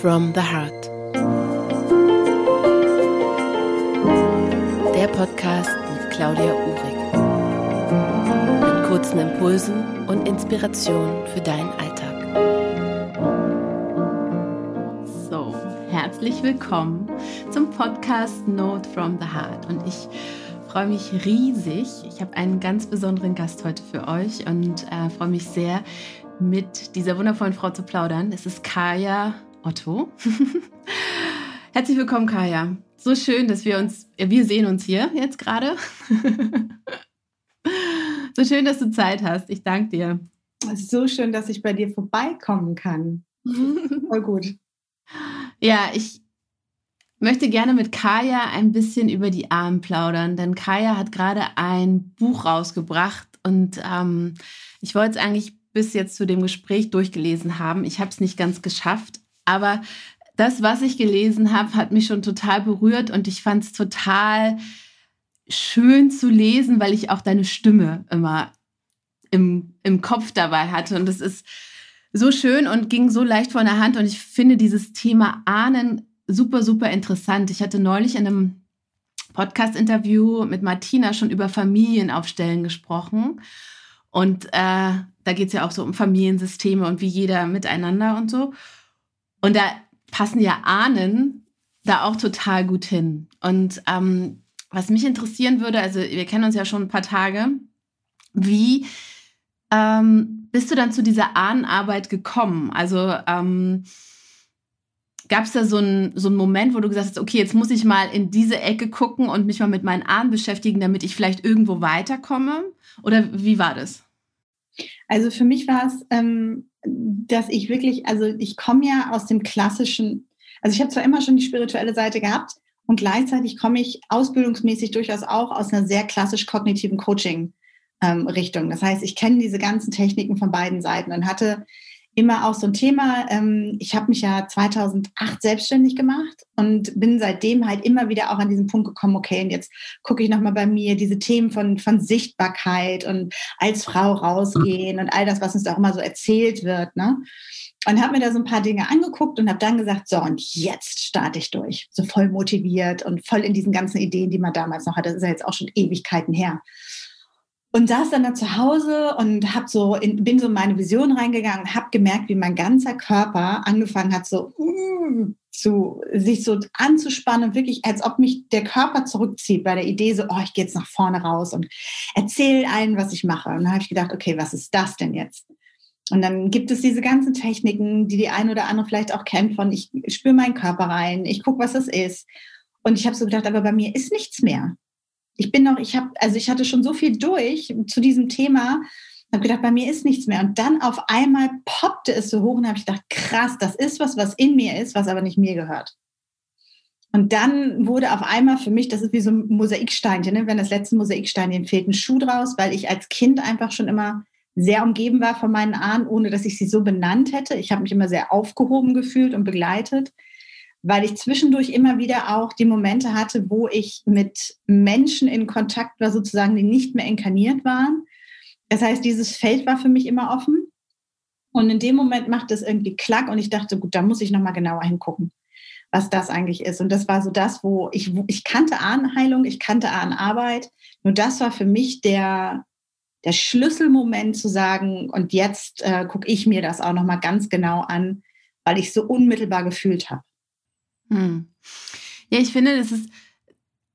from the Heart. Der Podcast mit Claudia Uhrig. Mit kurzen Impulsen und Inspirationen für deinen Alltag. So, herzlich willkommen zum Podcast Note from the Heart. Und ich freue mich riesig. Ich habe einen ganz besonderen Gast heute für euch und äh, freue mich sehr, mit dieser wundervollen Frau zu plaudern. Es ist Kaya Otto. Herzlich willkommen, Kaya. So schön, dass wir uns, wir sehen uns hier jetzt gerade. so schön, dass du Zeit hast. Ich danke dir. So schön, dass ich bei dir vorbeikommen kann. Voll gut. Ja, ich möchte gerne mit Kaya ein bisschen über die Armen plaudern, denn Kaya hat gerade ein Buch rausgebracht und ähm, ich wollte es eigentlich bis jetzt zu dem Gespräch durchgelesen haben. Ich habe es nicht ganz geschafft, aber das, was ich gelesen habe, hat mich schon total berührt und ich fand es total schön zu lesen, weil ich auch deine Stimme immer im, im Kopf dabei hatte. Und es ist so schön und ging so leicht von der Hand. Und ich finde dieses Thema Ahnen super, super interessant. Ich hatte neulich in einem Podcast-Interview mit Martina schon über Familienaufstellen gesprochen. Und äh, da geht es ja auch so um Familiensysteme und wie jeder miteinander und so. Und da passen ja Ahnen da auch total gut hin. Und ähm, was mich interessieren würde, also wir kennen uns ja schon ein paar Tage, wie ähm, bist du dann zu dieser Ahnenarbeit gekommen? Also ähm, gab es da so einen so einen Moment, wo du gesagt hast, okay, jetzt muss ich mal in diese Ecke gucken und mich mal mit meinen Ahnen beschäftigen, damit ich vielleicht irgendwo weiterkomme? Oder wie war das? Also für mich war es ähm, dass ich wirklich, also ich komme ja aus dem klassischen, also ich habe zwar immer schon die spirituelle Seite gehabt und gleichzeitig komme ich ausbildungsmäßig durchaus auch aus einer sehr klassisch kognitiven Coaching-Richtung. Ähm, das heißt, ich kenne diese ganzen Techniken von beiden Seiten und hatte immer auch so ein Thema. Ähm, ich habe mich ja 2008 selbstständig gemacht und bin seitdem halt immer wieder auch an diesen Punkt gekommen, okay, und jetzt gucke ich nochmal bei mir diese Themen von, von Sichtbarkeit und als Frau rausgehen und all das, was uns da auch immer so erzählt wird. Ne? Und habe mir da so ein paar Dinge angeguckt und habe dann gesagt, so, und jetzt starte ich durch. So voll motiviert und voll in diesen ganzen Ideen, die man damals noch hatte. Das ist ja jetzt auch schon Ewigkeiten her und saß dann da zu Hause und hab so in, bin so in meine Vision reingegangen, habe gemerkt, wie mein ganzer Körper angefangen hat, so uh, zu sich so anzuspannen, wirklich, als ob mich der Körper zurückzieht bei der Idee, so, oh, ich gehe jetzt nach vorne raus und erzähle allen, was ich mache. Und dann habe ich gedacht, okay, was ist das denn jetzt? Und dann gibt es diese ganzen Techniken, die die eine oder andere vielleicht auch kennt, von ich spüre meinen Körper rein, ich gucke, was das ist. Und ich habe so gedacht, aber bei mir ist nichts mehr ich bin noch, ich habe, also ich hatte schon so viel durch zu diesem Thema, habe gedacht, bei mir ist nichts mehr. Und dann auf einmal poppte es so hoch und habe ich gedacht, krass, das ist was, was in mir ist, was aber nicht mir gehört. Und dann wurde auf einmal für mich, das ist wie so ein Mosaiksteinchen, ne? wenn das letzte Mosaiksteinchen fehlt, ein Schuh draus, weil ich als Kind einfach schon immer sehr umgeben war von meinen Ahnen, ohne dass ich sie so benannt hätte. Ich habe mich immer sehr aufgehoben gefühlt und begleitet weil ich zwischendurch immer wieder auch die Momente hatte, wo ich mit Menschen in Kontakt war, sozusagen, die nicht mehr inkarniert waren. Das heißt, dieses Feld war für mich immer offen. Und in dem Moment macht es irgendwie Klack und ich dachte, gut, da muss ich nochmal genauer hingucken, was das eigentlich ist. Und das war so das, wo ich, ich kannte Ahnenheilung, ich kannte Ahnenarbeit. Nur das war für mich der, der Schlüsselmoment zu sagen, und jetzt äh, gucke ich mir das auch nochmal ganz genau an, weil ich so unmittelbar gefühlt habe. Hm. Ja, ich finde, das ist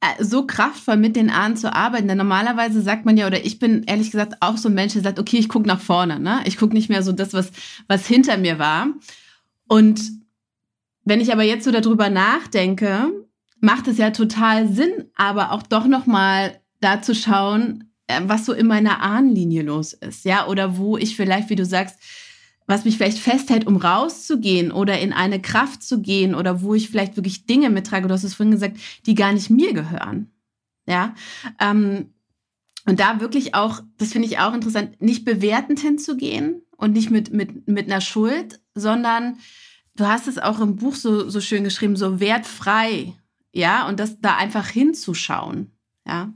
äh, so kraftvoll, mit den Ahnen zu arbeiten. Denn normalerweise sagt man ja, oder ich bin ehrlich gesagt auch so ein Mensch, der sagt, okay, ich gucke nach vorne. Ne? Ich gucke nicht mehr so das, was, was hinter mir war. Und wenn ich aber jetzt so darüber nachdenke, macht es ja total Sinn, aber auch doch nochmal da zu schauen, äh, was so in meiner Ahnenlinie los ist. Ja, oder wo ich vielleicht, wie du sagst, was mich vielleicht festhält, um rauszugehen oder in eine Kraft zu gehen oder wo ich vielleicht wirklich Dinge mittrage, du hast es vorhin gesagt, die gar nicht mir gehören. Ja. Ähm, und da wirklich auch, das finde ich auch interessant, nicht bewertend hinzugehen und nicht mit, mit, mit einer Schuld, sondern du hast es auch im Buch so, so schön geschrieben, so wertfrei. Ja. Und das da einfach hinzuschauen. Ja.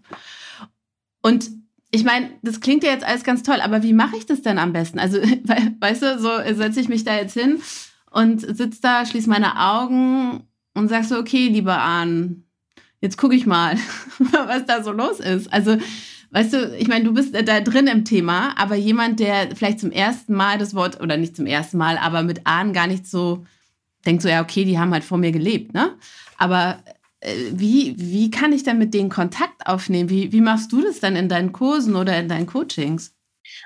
Und ich meine, das klingt ja jetzt alles ganz toll, aber wie mache ich das denn am besten? Also, weißt du, so setze ich mich da jetzt hin und sitze da, schließe meine Augen und sag so, okay, lieber Ahn, jetzt gucke ich mal, was da so los ist. Also, weißt du, ich meine, du bist da drin im Thema, aber jemand, der vielleicht zum ersten Mal das Wort, oder nicht zum ersten Mal, aber mit Ahn gar nicht so denkt so, ja, okay, die haben halt vor mir gelebt, ne? Aber äh, wie, wie kann ich dann mit denen Kontakt aufnehmen? Wie, wie machst du das dann in deinen Kursen oder in deinen Coachings?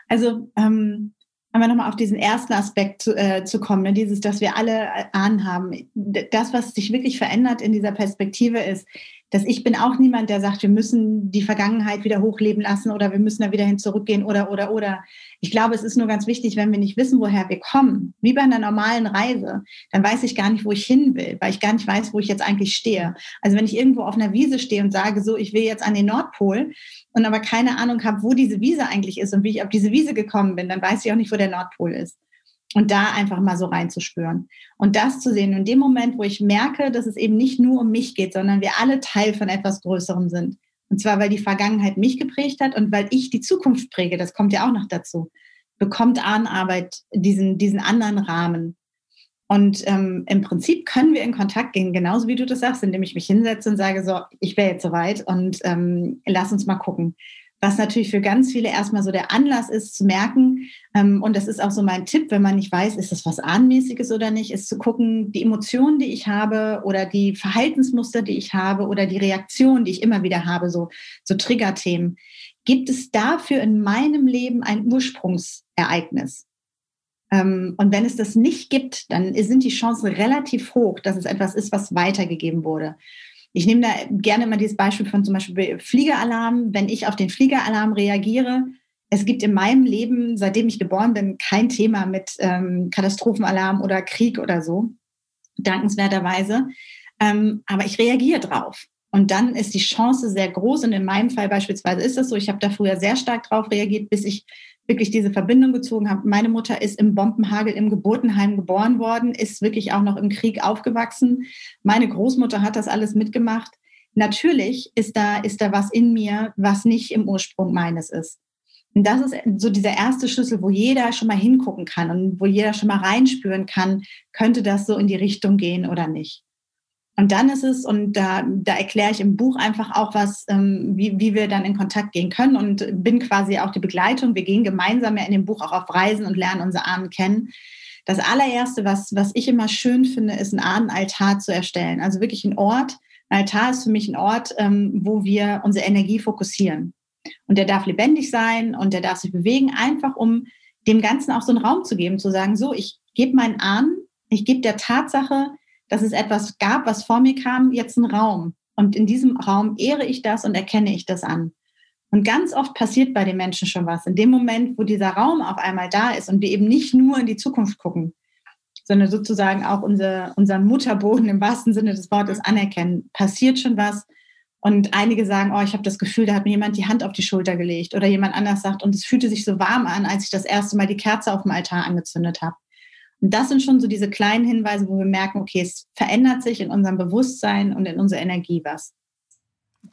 Also, ähm, aber nochmal auf diesen ersten Aspekt zu, äh, zu kommen, ne? dieses, dass wir alle Ahnen haben. Das, was sich wirklich verändert in dieser Perspektive ist, dass ich bin auch niemand, der sagt, wir müssen die Vergangenheit wieder hochleben lassen oder wir müssen da wieder hin zurückgehen oder, oder, oder. Ich glaube, es ist nur ganz wichtig, wenn wir nicht wissen, woher wir kommen, wie bei einer normalen Reise, dann weiß ich gar nicht, wo ich hin will, weil ich gar nicht weiß, wo ich jetzt eigentlich stehe. Also wenn ich irgendwo auf einer Wiese stehe und sage, so, ich will jetzt an den Nordpol und aber keine Ahnung habe, wo diese Wiese eigentlich ist und wie ich auf diese Wiese gekommen bin, dann weiß ich auch nicht, wo der Nordpol ist und da einfach mal so reinzuspüren und das zu sehen. Und in dem Moment, wo ich merke, dass es eben nicht nur um mich geht, sondern wir alle Teil von etwas Größerem sind. Und zwar, weil die Vergangenheit mich geprägt hat und weil ich die Zukunft präge, das kommt ja auch noch dazu, bekommt Ahnenarbeit diesen, diesen anderen Rahmen. Und ähm, im Prinzip können wir in Kontakt gehen, genauso wie du das sagst, indem ich mich hinsetze und sage, so, ich wäre jetzt soweit und ähm, lass uns mal gucken was natürlich für ganz viele erstmal so der Anlass ist zu merken, ähm, und das ist auch so mein Tipp, wenn man nicht weiß, ist das was Ahnenmäßiges oder nicht, ist zu gucken, die Emotionen, die ich habe oder die Verhaltensmuster, die ich habe oder die Reaktionen, die ich immer wieder habe, so, so Triggerthemen. Gibt es dafür in meinem Leben ein Ursprungsereignis? Ähm, und wenn es das nicht gibt, dann sind die Chancen relativ hoch, dass es etwas ist, was weitergegeben wurde. Ich nehme da gerne mal dieses Beispiel von zum Beispiel Fliegeralarm. Wenn ich auf den Fliegeralarm reagiere, es gibt in meinem Leben, seitdem ich geboren bin, kein Thema mit ähm, Katastrophenalarm oder Krieg oder so, dankenswerterweise. Ähm, aber ich reagiere drauf. Und dann ist die Chance sehr groß. Und in meinem Fall beispielsweise ist das so. Ich habe da früher sehr stark drauf reagiert, bis ich wirklich diese Verbindung gezogen habe. Meine Mutter ist im Bombenhagel im Geburtenheim geboren worden, ist wirklich auch noch im Krieg aufgewachsen. Meine Großmutter hat das alles mitgemacht. Natürlich ist da, ist da was in mir, was nicht im Ursprung meines ist. Und das ist so dieser erste Schlüssel, wo jeder schon mal hingucken kann und wo jeder schon mal reinspüren kann, könnte das so in die Richtung gehen oder nicht. Und dann ist es, und da, da erkläre ich im Buch einfach auch was, ähm, wie, wie wir dann in Kontakt gehen können und bin quasi auch die Begleitung. Wir gehen gemeinsam ja in dem Buch auch auf Reisen und lernen unsere Ahnen kennen. Das allererste, was, was ich immer schön finde, ist ein Ahnenaltar zu erstellen. Also wirklich ein Ort. Ein Altar ist für mich ein Ort, ähm, wo wir unsere Energie fokussieren. Und der darf lebendig sein und der darf sich bewegen, einfach um dem Ganzen auch so einen Raum zu geben, zu sagen, so, ich gebe meinen Ahnen, ich gebe der Tatsache, dass es etwas gab, was vor mir kam, jetzt ein Raum. Und in diesem Raum ehre ich das und erkenne ich das an. Und ganz oft passiert bei den Menschen schon was. In dem Moment, wo dieser Raum auf einmal da ist und wir eben nicht nur in die Zukunft gucken, sondern sozusagen auch unser, unseren Mutterboden im wahrsten Sinne des Wortes anerkennen, passiert schon was. Und einige sagen, oh, ich habe das Gefühl, da hat mir jemand die Hand auf die Schulter gelegt. Oder jemand anders sagt, und es fühlte sich so warm an, als ich das erste Mal die Kerze auf dem Altar angezündet habe. Und das sind schon so diese kleinen Hinweise, wo wir merken, okay, es verändert sich in unserem Bewusstsein und in unserer Energie was.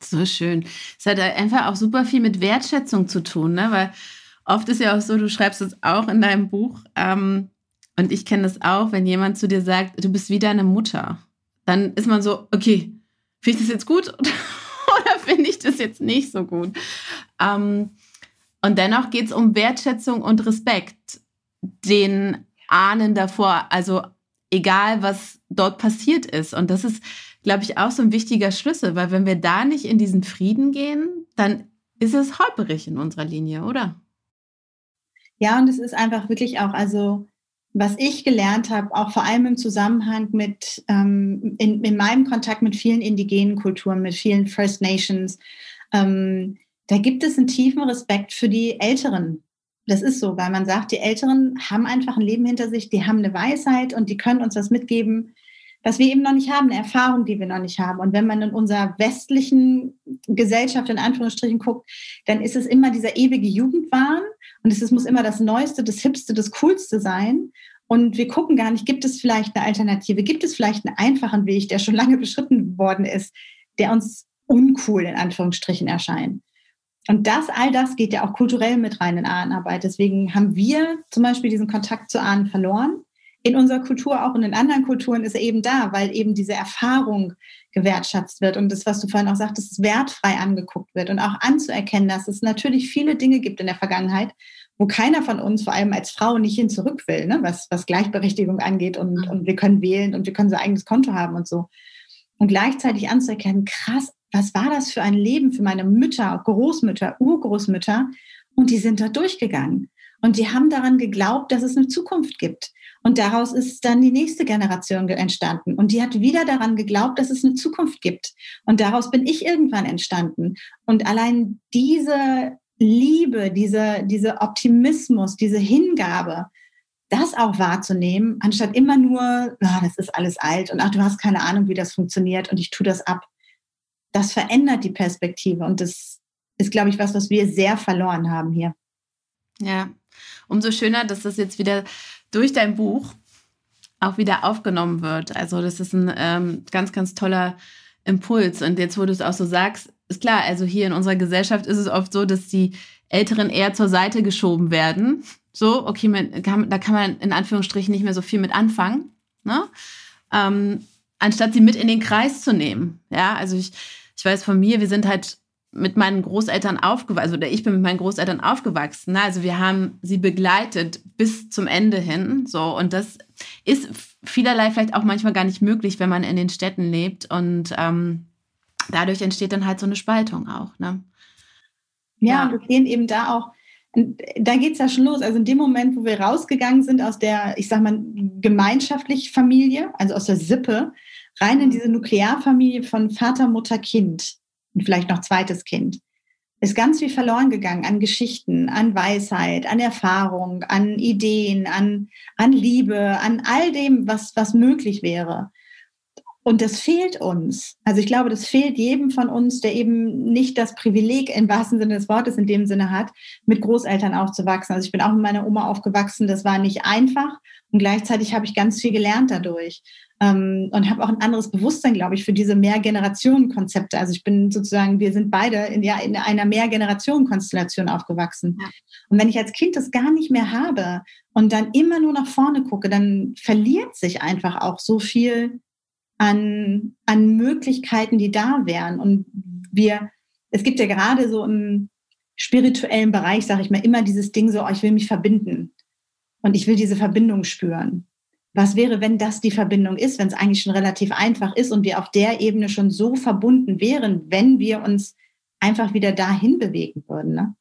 So schön. Es hat einfach auch super viel mit Wertschätzung zu tun, ne? weil oft ist ja auch so, du schreibst es auch in deinem Buch, ähm, und ich kenne das auch, wenn jemand zu dir sagt, du bist wie deine Mutter, dann ist man so, okay, finde ich das jetzt gut oder finde ich das jetzt nicht so gut? Ähm, und dennoch geht es um Wertschätzung und Respekt, den Ahnen davor. Also egal, was dort passiert ist. Und das ist, glaube ich, auch so ein wichtiger Schlüssel, weil wenn wir da nicht in diesen Frieden gehen, dann ist es holperig in unserer Linie, oder? Ja, und es ist einfach wirklich auch, also was ich gelernt habe, auch vor allem im Zusammenhang mit, ähm, in, in meinem Kontakt mit vielen indigenen Kulturen, mit vielen First Nations, ähm, da gibt es einen tiefen Respekt für die Älteren das ist so, weil man sagt, die Älteren haben einfach ein Leben hinter sich, die haben eine Weisheit und die können uns was mitgeben, was wir eben noch nicht haben, eine Erfahrung, die wir noch nicht haben. Und wenn man in unserer westlichen Gesellschaft in Anführungsstrichen guckt, dann ist es immer dieser ewige Jugendwahn und es muss immer das Neueste, das Hipste, das Coolste sein. Und wir gucken gar nicht, gibt es vielleicht eine Alternative, gibt es vielleicht einen einfachen Weg, der schon lange beschritten worden ist, der uns uncool in Anführungsstrichen erscheint. Und das, all das geht ja auch kulturell mit rein in Ahnenarbeit. Deswegen haben wir zum Beispiel diesen Kontakt zu Ahnen verloren. in unserer Kultur auch und in anderen Kulturen ist er eben da, weil eben diese Erfahrung gewertschätzt wird und das, was du vorhin auch sagtest, wertfrei angeguckt wird und auch anzuerkennen, dass es natürlich viele Dinge gibt in der Vergangenheit, wo keiner von uns, vor allem als Frau, nicht hin zurück will, ne? was, was Gleichberechtigung angeht und, und wir können wählen und wir können so ein eigenes Konto haben und so. Und gleichzeitig anzuerkennen, krass, was war das für ein Leben für meine Mütter, Großmütter, Urgroßmütter? Und die sind da durchgegangen. Und die haben daran geglaubt, dass es eine Zukunft gibt. Und daraus ist dann die nächste Generation entstanden. Und die hat wieder daran geglaubt, dass es eine Zukunft gibt. Und daraus bin ich irgendwann entstanden. Und allein diese Liebe, diese, diese Optimismus, diese Hingabe, das auch wahrzunehmen, anstatt immer nur, oh, das ist alles alt und ach, du hast keine Ahnung, wie das funktioniert und ich tue das ab. Das verändert die Perspektive und das ist, glaube ich, was, was wir sehr verloren haben hier. Ja, umso schöner, dass das jetzt wieder durch dein Buch auch wieder aufgenommen wird. Also das ist ein ähm, ganz, ganz toller Impuls. Und jetzt, wo du es auch so sagst, ist klar, also hier in unserer Gesellschaft ist es oft so, dass die Älteren eher zur Seite geschoben werden. So, okay, man kann, da kann man in Anführungsstrichen nicht mehr so viel mit anfangen. Ne? Ähm, anstatt sie mit in den Kreis zu nehmen. Ja, also ich, ich weiß von mir, wir sind halt mit meinen Großeltern aufgewachsen, also oder ich bin mit meinen Großeltern aufgewachsen. Ne? Also wir haben sie begleitet bis zum Ende hin. So, und das ist vielerlei vielleicht auch manchmal gar nicht möglich, wenn man in den Städten lebt. Und ähm, dadurch entsteht dann halt so eine Spaltung auch. Ne? Ja, ja, wir gehen eben da auch, da geht es ja schon los. Also in dem Moment, wo wir rausgegangen sind aus der, ich sag mal, gemeinschaftlich Familie, also aus der Sippe, rein in diese Nuklearfamilie von Vater, Mutter, Kind und vielleicht noch zweites Kind, ist ganz viel verloren gegangen an Geschichten, an Weisheit, an Erfahrung, an Ideen, an, an Liebe, an all dem, was, was möglich wäre. Und das fehlt uns. Also ich glaube, das fehlt jedem von uns, der eben nicht das Privileg im wahrsten Sinne des Wortes in dem Sinne hat, mit Großeltern aufzuwachsen. Also ich bin auch mit meiner Oma aufgewachsen. Das war nicht einfach. Und gleichzeitig habe ich ganz viel gelernt dadurch ähm, und habe auch ein anderes Bewusstsein, glaube ich, für diese Mehrgenerationen-Konzepte. Also ich bin sozusagen, wir sind beide in, ja, in einer Mehrgenerationen-Konstellation aufgewachsen. Ja. Und wenn ich als Kind das gar nicht mehr habe und dann immer nur nach vorne gucke, dann verliert sich einfach auch so viel an, an Möglichkeiten, die da wären. Und wir, es gibt ja gerade so im spirituellen Bereich, sage ich mal, immer dieses Ding so, oh, ich will mich verbinden und ich will diese Verbindung spüren was wäre, wenn das die Verbindung ist, wenn es eigentlich schon relativ einfach ist und wir auf der Ebene schon so verbunden wären, wenn wir uns einfach wieder dahin bewegen würden. Ne?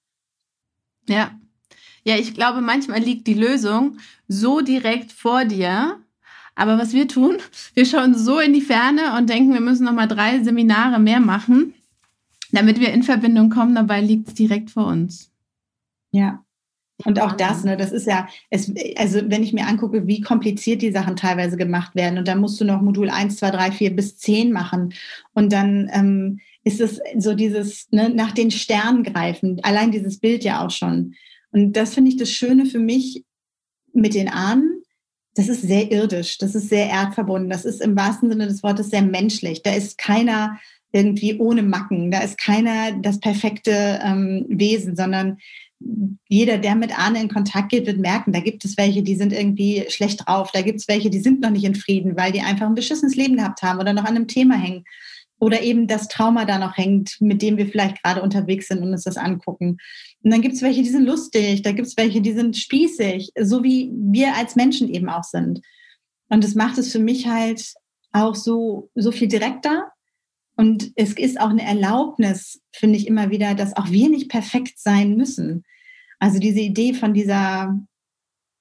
Ja. Ja, ich glaube, manchmal liegt die Lösung so direkt vor dir. Aber was wir tun, wir schauen so in die Ferne und denken, wir müssen noch mal drei Seminare mehr machen, damit wir in Verbindung kommen. Dabei liegt es direkt vor uns. Ja, und auch das, ne, das ist ja, es, also wenn ich mir angucke, wie kompliziert die Sachen teilweise gemacht werden und dann musst du noch Modul 1, 2, 3, 4 bis 10 machen und dann ähm, ist es so dieses ne, nach den Sternen greifen, allein dieses Bild ja auch schon. Und das finde ich das Schöne für mich mit den Ahnen. Das ist sehr irdisch, das ist sehr erdverbunden, das ist im wahrsten Sinne des Wortes sehr menschlich. Da ist keiner irgendwie ohne Macken, da ist keiner das perfekte ähm, Wesen, sondern jeder, der mit Arne in Kontakt geht, wird merken, da gibt es welche, die sind irgendwie schlecht drauf, da gibt es welche, die sind noch nicht in Frieden, weil die einfach ein beschissenes Leben gehabt haben oder noch an einem Thema hängen. Oder eben das Trauma da noch hängt, mit dem wir vielleicht gerade unterwegs sind und uns das angucken. Und dann gibt es welche, die sind lustig, da gibt es welche, die sind spießig, so wie wir als Menschen eben auch sind. Und das macht es für mich halt auch so, so viel direkter. Und es ist auch eine Erlaubnis, finde ich immer wieder, dass auch wir nicht perfekt sein müssen. Also diese Idee von dieser,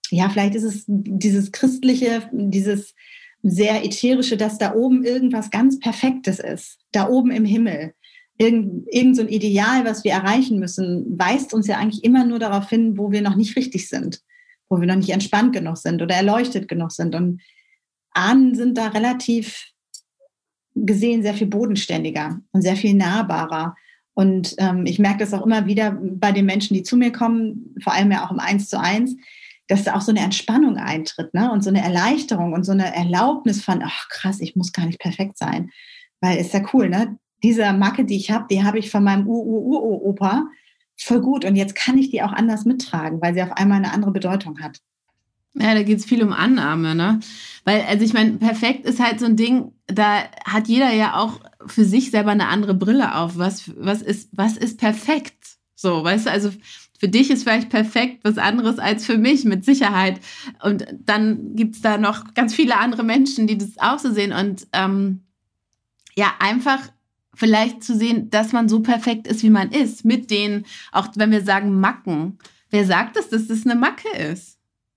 ja, vielleicht ist es dieses christliche, dieses sehr ätherische, dass da oben irgendwas ganz Perfektes ist, da oben im Himmel. Irgend, irgend so ein Ideal, was wir erreichen müssen, weist uns ja eigentlich immer nur darauf hin, wo wir noch nicht richtig sind, wo wir noch nicht entspannt genug sind oder erleuchtet genug sind. Und Ahnen sind da relativ gesehen sehr viel bodenständiger und sehr viel nahbarer. Und ähm, ich merke das auch immer wieder bei den Menschen, die zu mir kommen, vor allem ja auch im Eins zu eins, dass da auch so eine Entspannung eintritt ne? und so eine Erleichterung und so eine Erlaubnis von, ach krass, ich muss gar nicht perfekt sein. Weil ist ja cool, ne? Diese Macke, die ich habe, die habe ich von meinem Ur-Ur-Ur-Opa voll gut und jetzt kann ich die auch anders mittragen, weil sie auf einmal eine andere Bedeutung hat. Ja, da geht es viel um Annahme, ne? Weil, also ich meine, perfekt ist halt so ein Ding, da hat jeder ja auch für sich selber eine andere Brille auf. Was, was, ist, was ist perfekt? So, weißt du, also für dich ist vielleicht perfekt was anderes als für mich, mit Sicherheit. Und dann gibt es da noch ganz viele andere Menschen, die das auch so sehen. Und ähm, ja, einfach vielleicht zu sehen, dass man so perfekt ist, wie man ist, mit denen, auch wenn wir sagen Macken. Wer sagt es, dass das eine Macke ist?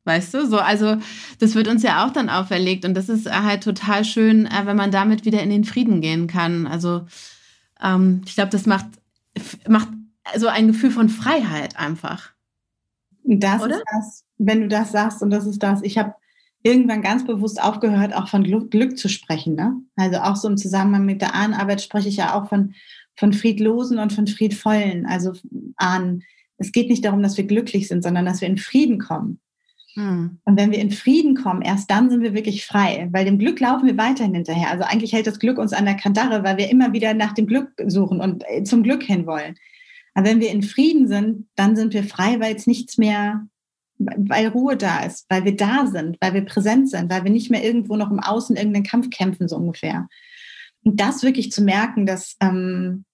Weißt du, so, also das wird uns ja auch dann auferlegt und das ist halt total schön, äh, wenn man damit wieder in den Frieden gehen kann. Also ähm, ich glaube, das macht, macht so ein Gefühl von Freiheit einfach. Das Oder? ist das, wenn du das sagst und das ist das. Ich habe irgendwann ganz bewusst aufgehört, auch von Glück, Glück, zu sprechen. Ne? Also auch so im Zusammenhang mit der Ahnenarbeit spreche ich ja auch von, von Friedlosen und von Friedvollen. Also Ahnen. Es geht nicht darum, dass wir glücklich sind, sondern dass wir in Frieden kommen. Hm. Und wenn wir in Frieden kommen, erst dann sind wir wirklich frei, weil dem Glück laufen wir weiterhin hinterher. Also eigentlich hält das Glück uns an der Kandare, weil wir immer wieder nach dem Glück suchen und äh, zum Glück hin wollen. Aber wenn wir in Frieden sind, dann sind wir frei, weil jetzt nichts mehr, weil Ruhe da ist, weil wir da sind, weil wir präsent sind, weil wir nicht mehr irgendwo noch im Außen irgendeinen Kampf kämpfen, so ungefähr. Und das wirklich zu merken, dass ähm,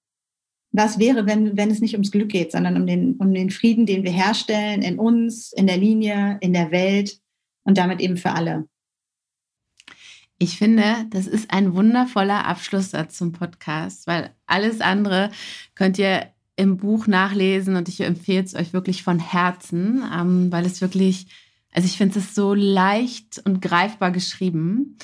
was wäre, wenn, wenn es nicht ums Glück geht, sondern um den, um den Frieden, den wir herstellen in uns, in der Linie, in der Welt und damit eben für alle. Ich finde, das ist ein wundervoller Abschlusssatz zum Podcast, weil alles andere könnt ihr im Buch nachlesen und ich empfehle es euch wirklich von Herzen, ähm, weil es wirklich, also ich finde es so leicht und greifbar geschrieben.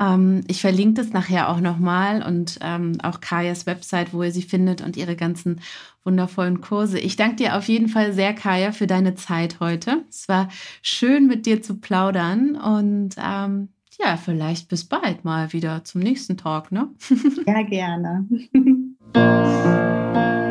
Ähm, ich verlinke das nachher auch nochmal und ähm, auch Kajas Website, wo ihr sie findet und ihre ganzen wundervollen Kurse. Ich danke dir auf jeden Fall sehr, Kaya, für deine Zeit heute. Es war schön, mit dir zu plaudern und ähm, ja, vielleicht bis bald mal wieder zum nächsten Talk, ne? Ja, gerne.